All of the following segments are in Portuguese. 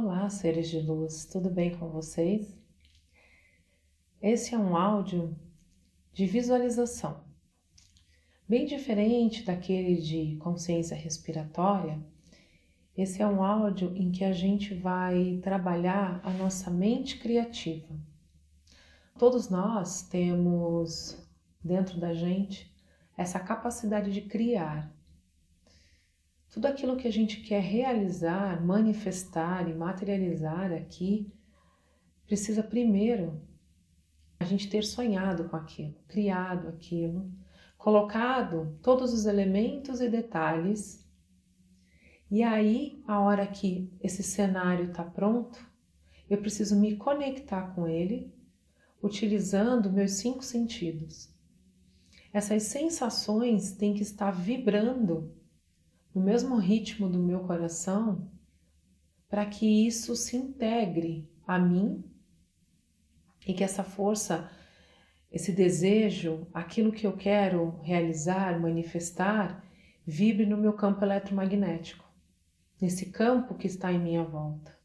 Olá, seres de luz, tudo bem com vocês? Esse é um áudio de visualização, bem diferente daquele de consciência respiratória. Esse é um áudio em que a gente vai trabalhar a nossa mente criativa. Todos nós temos dentro da gente essa capacidade de criar, tudo aquilo que a gente quer realizar, manifestar e materializar aqui, precisa primeiro a gente ter sonhado com aquilo, criado aquilo, colocado todos os elementos e detalhes. E aí, a hora que esse cenário está pronto, eu preciso me conectar com ele, utilizando meus cinco sentidos. Essas sensações têm que estar vibrando no mesmo ritmo do meu coração, para que isso se integre a mim e que essa força, esse desejo, aquilo que eu quero realizar, manifestar, vibre no meu campo eletromagnético, nesse campo que está em minha volta.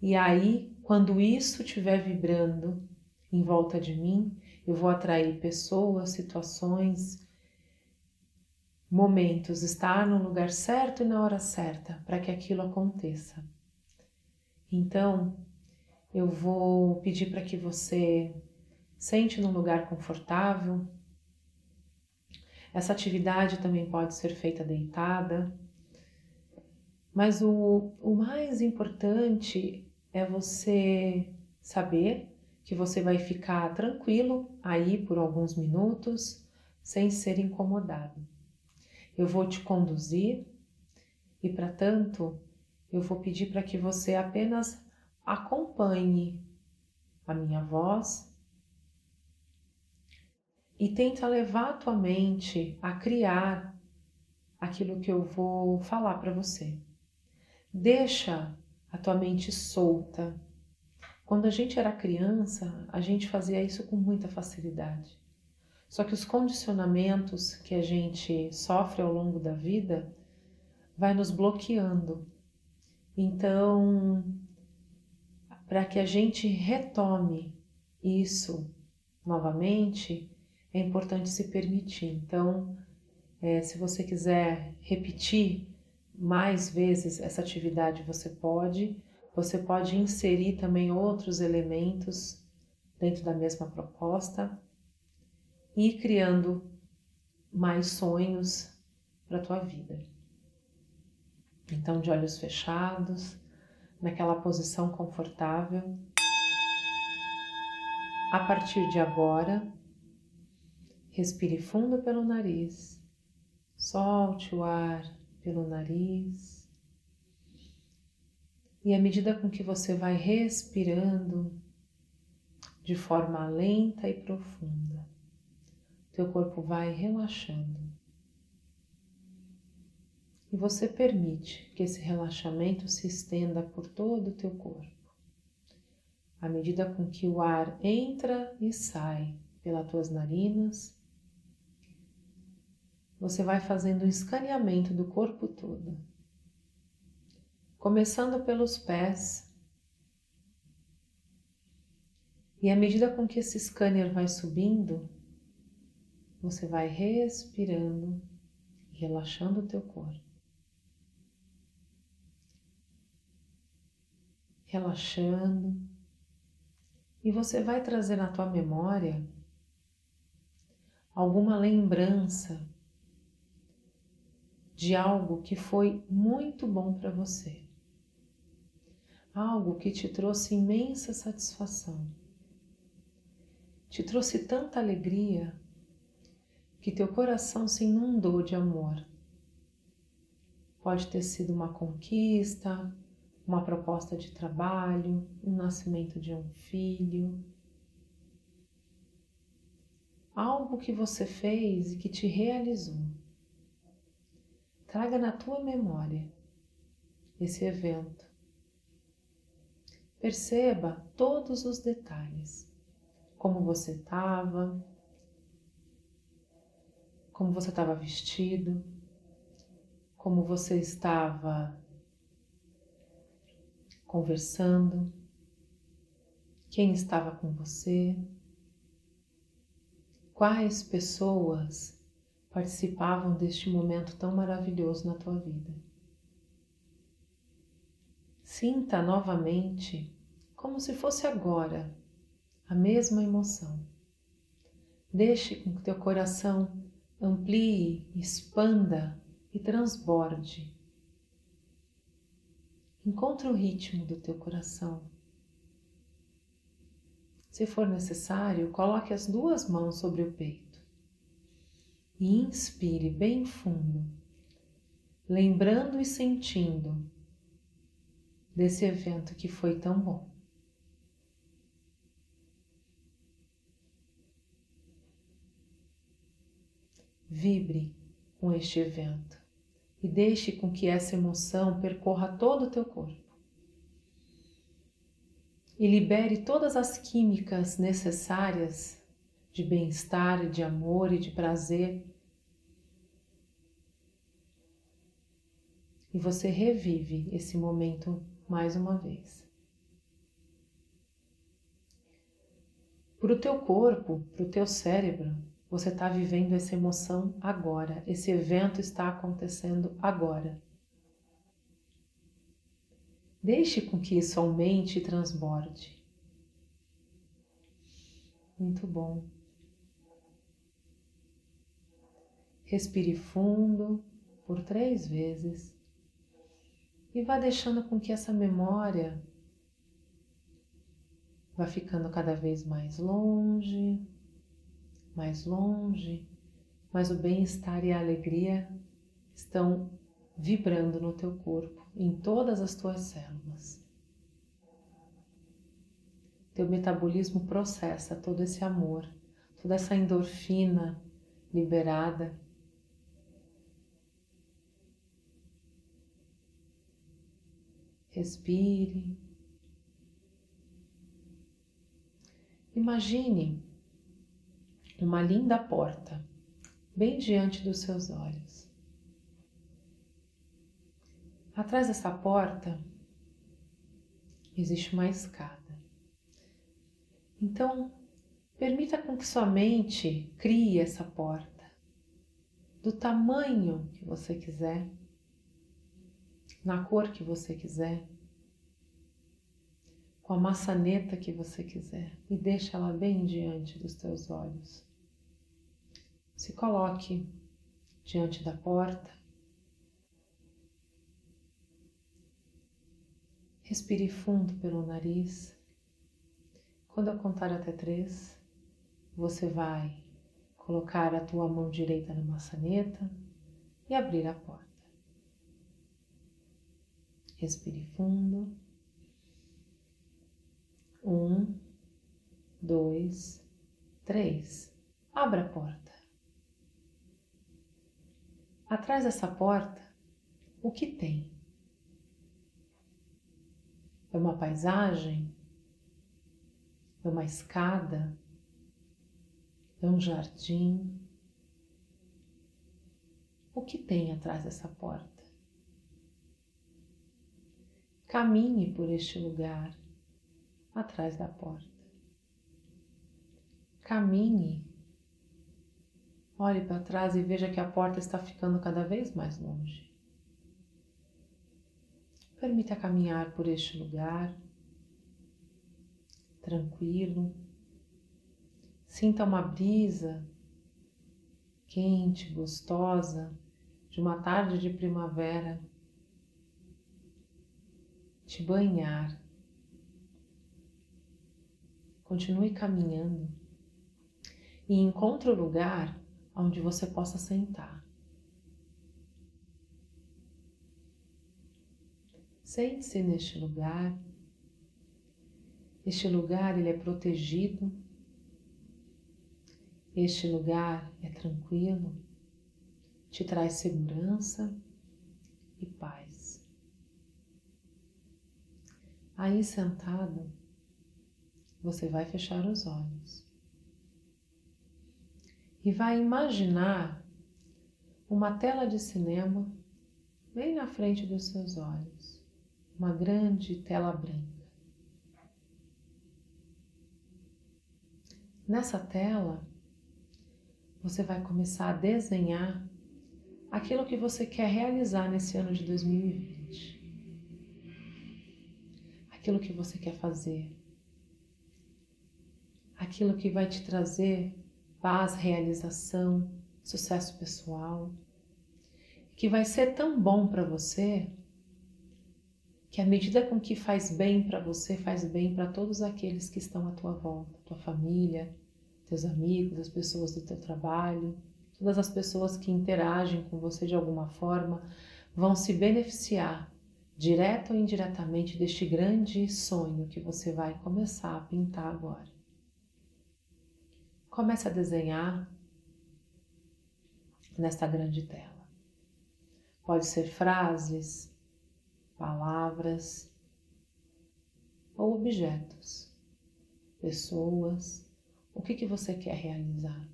E aí, quando isso estiver vibrando em volta de mim, eu vou atrair pessoas, situações, momentos, estar no lugar certo e na hora certa para que aquilo aconteça. Então, eu vou pedir para que você sente num lugar confortável. Essa atividade também pode ser feita deitada, mas o, o mais importante é você saber que você vai ficar tranquilo aí por alguns minutos sem ser incomodado. Eu vou te conduzir e, para tanto, eu vou pedir para que você apenas acompanhe a minha voz e tenta levar a tua mente a criar aquilo que eu vou falar para você. Deixa a tua mente solta. Quando a gente era criança, a gente fazia isso com muita facilidade. Só que os condicionamentos que a gente sofre ao longo da vida vai nos bloqueando. Então, para que a gente retome isso novamente, é importante se permitir. Então, é, se você quiser repetir mais vezes essa atividade, você pode. Você pode inserir também outros elementos dentro da mesma proposta e ir criando mais sonhos para a tua vida. Então, de olhos fechados, naquela posição confortável. A partir de agora, respire fundo pelo nariz, solte o ar pelo nariz. E à medida com que você vai respirando de forma lenta e profunda, teu corpo vai relaxando. E você permite que esse relaxamento se estenda por todo o teu corpo. À medida com que o ar entra e sai pelas tuas narinas, você vai fazendo um escaneamento do corpo todo. Começando pelos pés. E à medida com que esse scanner vai subindo, você vai respirando relaxando o teu corpo. Relaxando. E você vai trazer na tua memória alguma lembrança de algo que foi muito bom para você. Algo que te trouxe imensa satisfação. Te trouxe tanta alegria que teu coração se inundou de amor. Pode ter sido uma conquista, uma proposta de trabalho, o nascimento de um filho, algo que você fez e que te realizou. Traga na tua memória esse evento. Perceba todos os detalhes, como você estava, como você estava vestido, como você estava conversando, quem estava com você, quais pessoas participavam deste momento tão maravilhoso na tua vida. Sinta novamente, como se fosse agora, a mesma emoção. Deixe com que teu coração amplie, expanda e transborde. Encontre o ritmo do teu coração. Se for necessário, coloque as duas mãos sobre o peito e inspire bem fundo, lembrando e sentindo desse evento que foi tão bom. Vibre com este evento e deixe com que essa emoção percorra todo o teu corpo. E libere todas as químicas necessárias de bem-estar, de amor e de prazer. E você revive esse momento mais uma vez. Para o teu corpo, para o teu cérebro, você está vivendo essa emoção agora, esse evento está acontecendo agora. Deixe com que isso aumente e transborde. Muito bom. Respire fundo por três vezes e vá deixando com que essa memória vá ficando cada vez mais longe, mais longe, mas o bem-estar e a alegria estão vibrando no teu corpo, em todas as tuas células. Teu metabolismo processa todo esse amor, toda essa endorfina liberada Respire. Imagine uma linda porta bem diante dos seus olhos. Atrás dessa porta existe uma escada. Então, permita com que sua mente crie essa porta do tamanho que você quiser na cor que você quiser, com a maçaneta que você quiser e deixa ela bem diante dos teus olhos. Se coloque diante da porta. Respire fundo pelo nariz. Quando eu contar até três, você vai colocar a tua mão direita na maçaneta e abrir a porta. Respire fundo. Um, dois, três. Abra a porta. Atrás dessa porta, o que tem? É uma paisagem? É uma escada? É um jardim? O que tem atrás dessa porta? Caminhe por este lugar atrás da porta. Caminhe. Olhe para trás e veja que a porta está ficando cada vez mais longe. Permita caminhar por este lugar, tranquilo. Sinta uma brisa quente, gostosa, de uma tarde de primavera te banhar. Continue caminhando e encontre o lugar onde você possa sentar. Sente-se neste lugar. Este lugar ele é protegido. Este lugar é tranquilo, te traz segurança e paz. Aí sentado, você vai fechar os olhos e vai imaginar uma tela de cinema bem na frente dos seus olhos. uma grande tela branca. Nessa tela, você vai começar a desenhar aquilo que você quer realizar nesse ano de 2020. Aquilo que você quer fazer. Aquilo que vai te trazer paz, realização, sucesso pessoal. Que vai ser tão bom para você que à medida com que faz bem para você, faz bem para todos aqueles que estão à tua volta, tua família, teus amigos, as pessoas do teu trabalho, todas as pessoas que interagem com você de alguma forma vão se beneficiar, direta ou indiretamente, deste grande sonho que você vai começar a pintar agora. Comece a desenhar nesta grande tela. Pode ser frases, palavras ou objetos, pessoas, o que, que você quer realizar.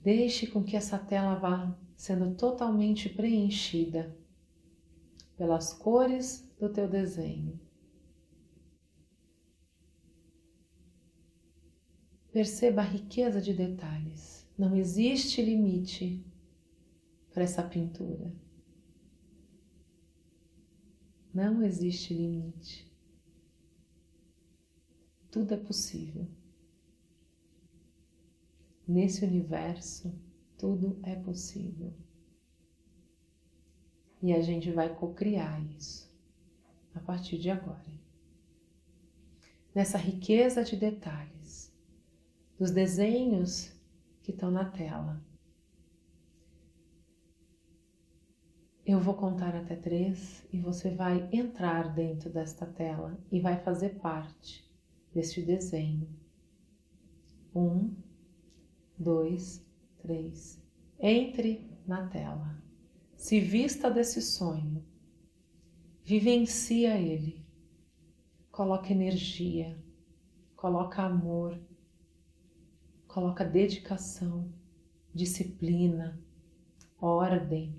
Deixe com que essa tela vá sendo totalmente preenchida pelas cores do teu desenho. Perceba a riqueza de detalhes. Não existe limite para essa pintura. Não existe limite. Tudo é possível. Nesse universo, tudo é possível. E a gente vai cocriar isso a partir de agora. Nessa riqueza de detalhes, dos desenhos que estão na tela Eu vou contar até três e você vai entrar dentro desta tela e vai fazer parte deste desenho. Um, dois, três. Entre na tela. Se vista desse sonho. Vivencia ele. Coloca energia. Coloca amor. Coloca dedicação, disciplina, ordem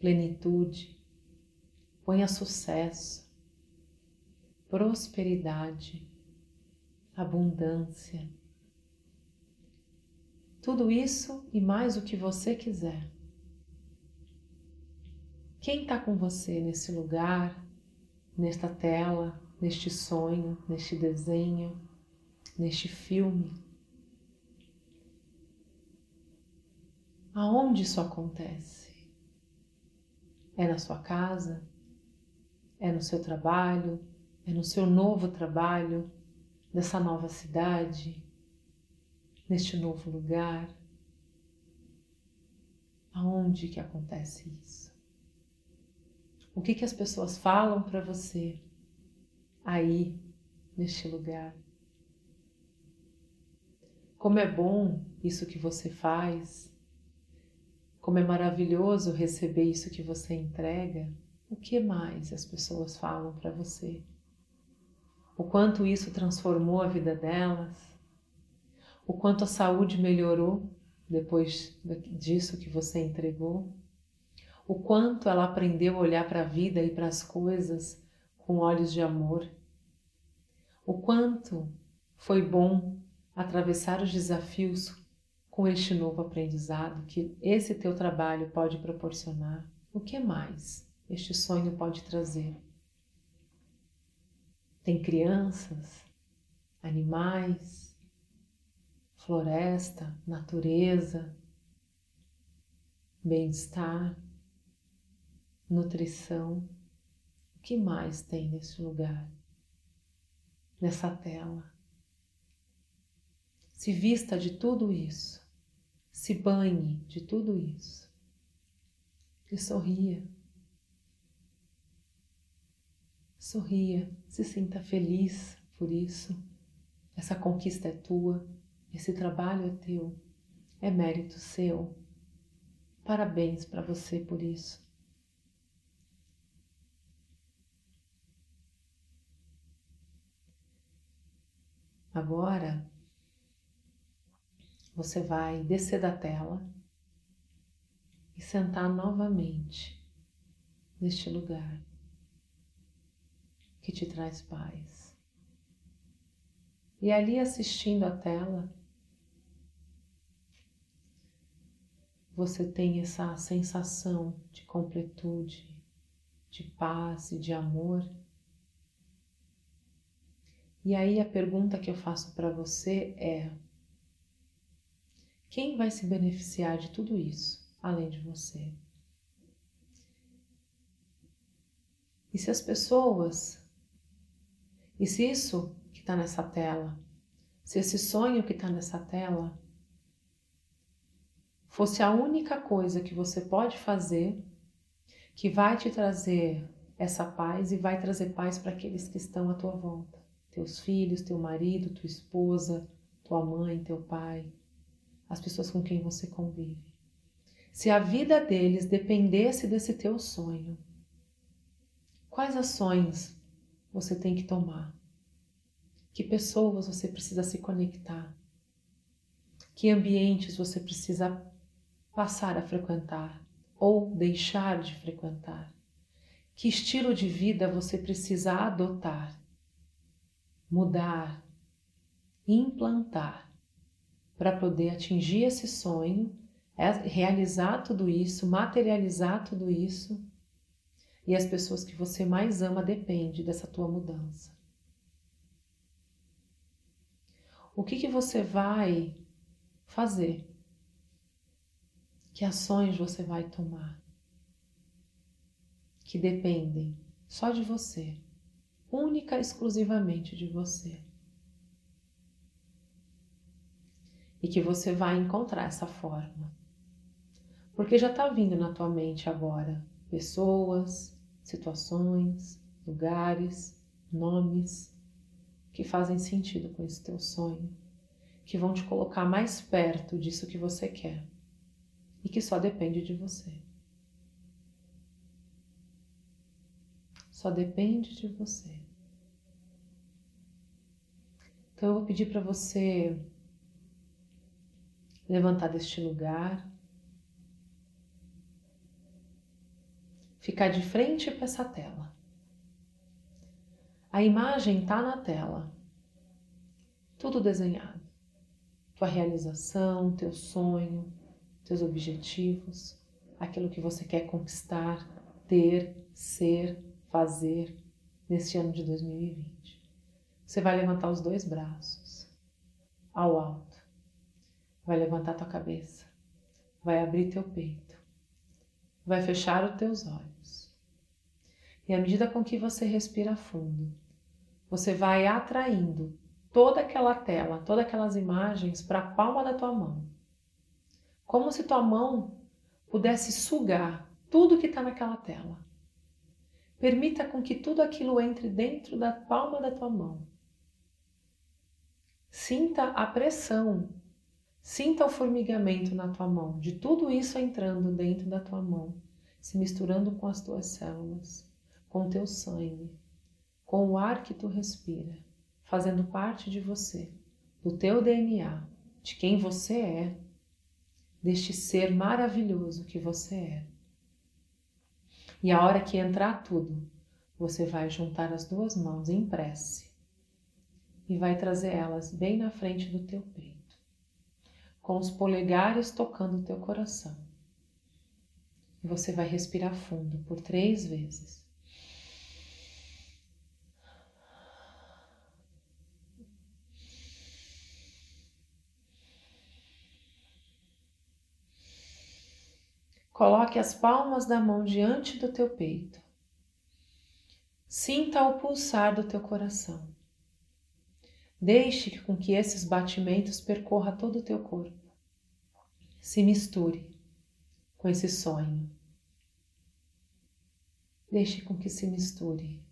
plenitude, ponha sucesso, prosperidade, abundância. Tudo isso e mais o que você quiser. Quem está com você nesse lugar, nesta tela, neste sonho, neste desenho, neste filme? Aonde isso acontece? É na sua casa? É no seu trabalho? É no seu novo trabalho? Nessa nova cidade? Neste novo lugar? Aonde que acontece isso? O que que as pessoas falam para você aí, neste lugar? Como é bom isso que você faz, como é maravilhoso receber isso que você entrega, o que mais as pessoas falam para você? O quanto isso transformou a vida delas? O quanto a saúde melhorou depois disso que você entregou? O quanto ela aprendeu a olhar para a vida e para as coisas com olhos de amor? O quanto foi bom atravessar os desafios com este novo aprendizado que esse teu trabalho pode proporcionar? O que mais este sonho pode trazer? Tem crianças, animais, floresta, natureza, bem-estar, nutrição. O que mais tem nesse lugar, nessa tela? Se vista de tudo isso se banhe de tudo isso e sorria. Sorria, se sinta feliz por isso. Essa conquista é tua, esse trabalho é teu, é mérito seu. Parabéns para você por isso. Agora, você vai descer da tela e sentar novamente neste lugar que te traz paz. E ali assistindo a tela, você tem essa sensação de completude, de paz e de amor. E aí a pergunta que eu faço para você é: quem vai se beneficiar de tudo isso além de você? E se as pessoas, e se isso que está nessa tela, se esse sonho que está nessa tela fosse a única coisa que você pode fazer que vai te trazer essa paz e vai trazer paz para aqueles que estão à tua volta, teus filhos, teu marido, tua esposa, tua mãe, teu pai, as pessoas com quem você convive. Se a vida deles dependesse desse teu sonho, quais ações você tem que tomar? Que pessoas você precisa se conectar? Que ambientes você precisa passar a frequentar ou deixar de frequentar? Que estilo de vida você precisa adotar, mudar, implantar para poder atingir esse sonho, é, realizar tudo isso, materializar tudo isso e as pessoas que você mais ama dependem dessa tua mudança. O que, que você vai fazer que ações você vai tomar que dependem só de você, única exclusivamente de você. E que você vai encontrar essa forma. Porque já está vindo na tua mente agora pessoas, situações, lugares, nomes que fazem sentido com esse teu sonho, que vão te colocar mais perto disso que você quer e que só depende de você. Só depende de você. Então eu vou pedir para você levantar deste lugar, ficar de frente para essa tela. A imagem está na tela, tudo desenhado. Tua realização, teu sonho, seus objetivos, aquilo que você quer conquistar, ter, ser, fazer neste ano de 2020. Você vai levantar os dois braços ao alto, vai levantar tua cabeça, vai abrir teu peito, vai fechar os teus olhos. E à medida com que você respira fundo, você vai atraindo toda aquela tela, todas aquelas imagens para a palma da tua mão como se tua mão pudesse sugar tudo que está naquela tela. Permita com que tudo aquilo entre dentro da palma da tua mão. Sinta a pressão, sinta o formigamento na tua mão, de tudo isso entrando dentro da tua mão, se misturando com as tuas células, com o teu sangue, com o ar que tu respira, fazendo parte de você, do teu DNA, de quem você é deste ser maravilhoso que você é. E a hora que entrar tudo, você vai juntar as duas mãos em prece e vai trazer elas bem na frente do teu peito, com os polegares tocando o teu coração. E você vai respirar fundo por três vezes. Coloque as palmas da mão diante do teu peito. Sinta o pulsar do teu coração. Deixe com que esses batimentos percorra todo o teu corpo. Se misture com esse sonho. Deixe com que se misture.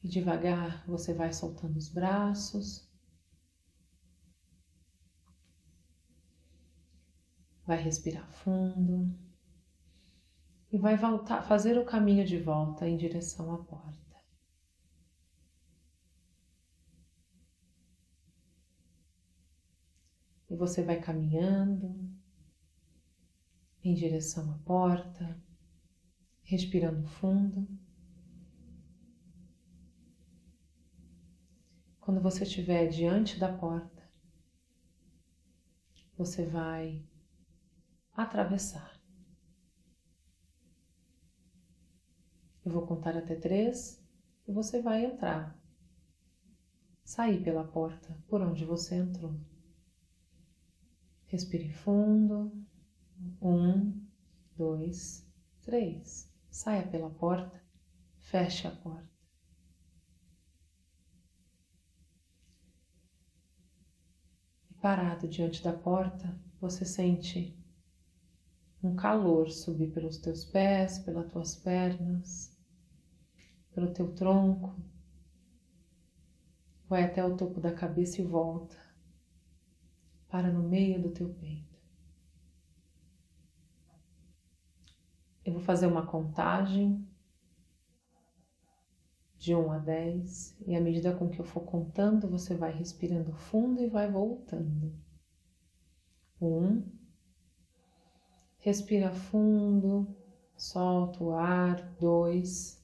E devagar você vai soltando os braços, Vai respirar fundo e vai voltar, fazer o caminho de volta em direção à porta. você vai caminhando em direção à porta, respirando fundo. Quando você estiver diante da porta, você vai atravessar. Eu vou contar até três e você vai entrar, sair pela porta por onde você entrou. Respire fundo. Um, dois, três. Saia pela porta, feche a porta. E parado diante da porta, você sente um calor subir pelos teus pés, pelas tuas pernas, pelo teu tronco, vai até o topo da cabeça e volta para no meio do teu peito. Eu vou fazer uma contagem de 1 a 10 e à medida com que eu for contando, você vai respirando fundo e vai voltando. 1 Respira fundo, solta o ar. 2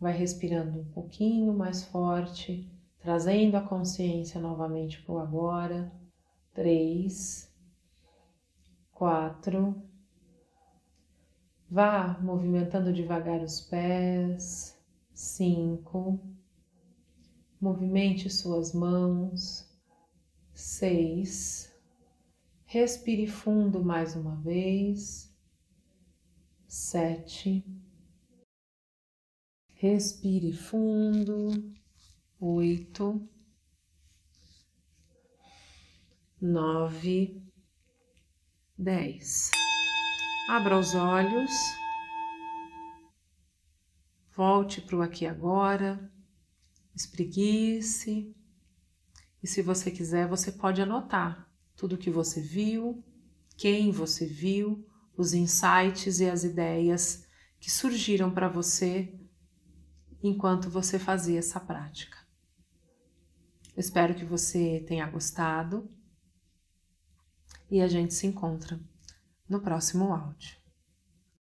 Vai respirando um pouquinho mais forte, trazendo a consciência novamente para o agora três, quatro. Vá movimentando devagar os pés, cinco. Movimente suas mãos, seis. Respire fundo mais uma vez, sete. Respire fundo, oito. Nove, dez. Abra os olhos, volte para o aqui agora, espreguice. E se você quiser, você pode anotar tudo que você viu, quem você viu, os insights e as ideias que surgiram para você enquanto você fazia essa prática. Espero que você tenha gostado e a gente se encontra no próximo áudio.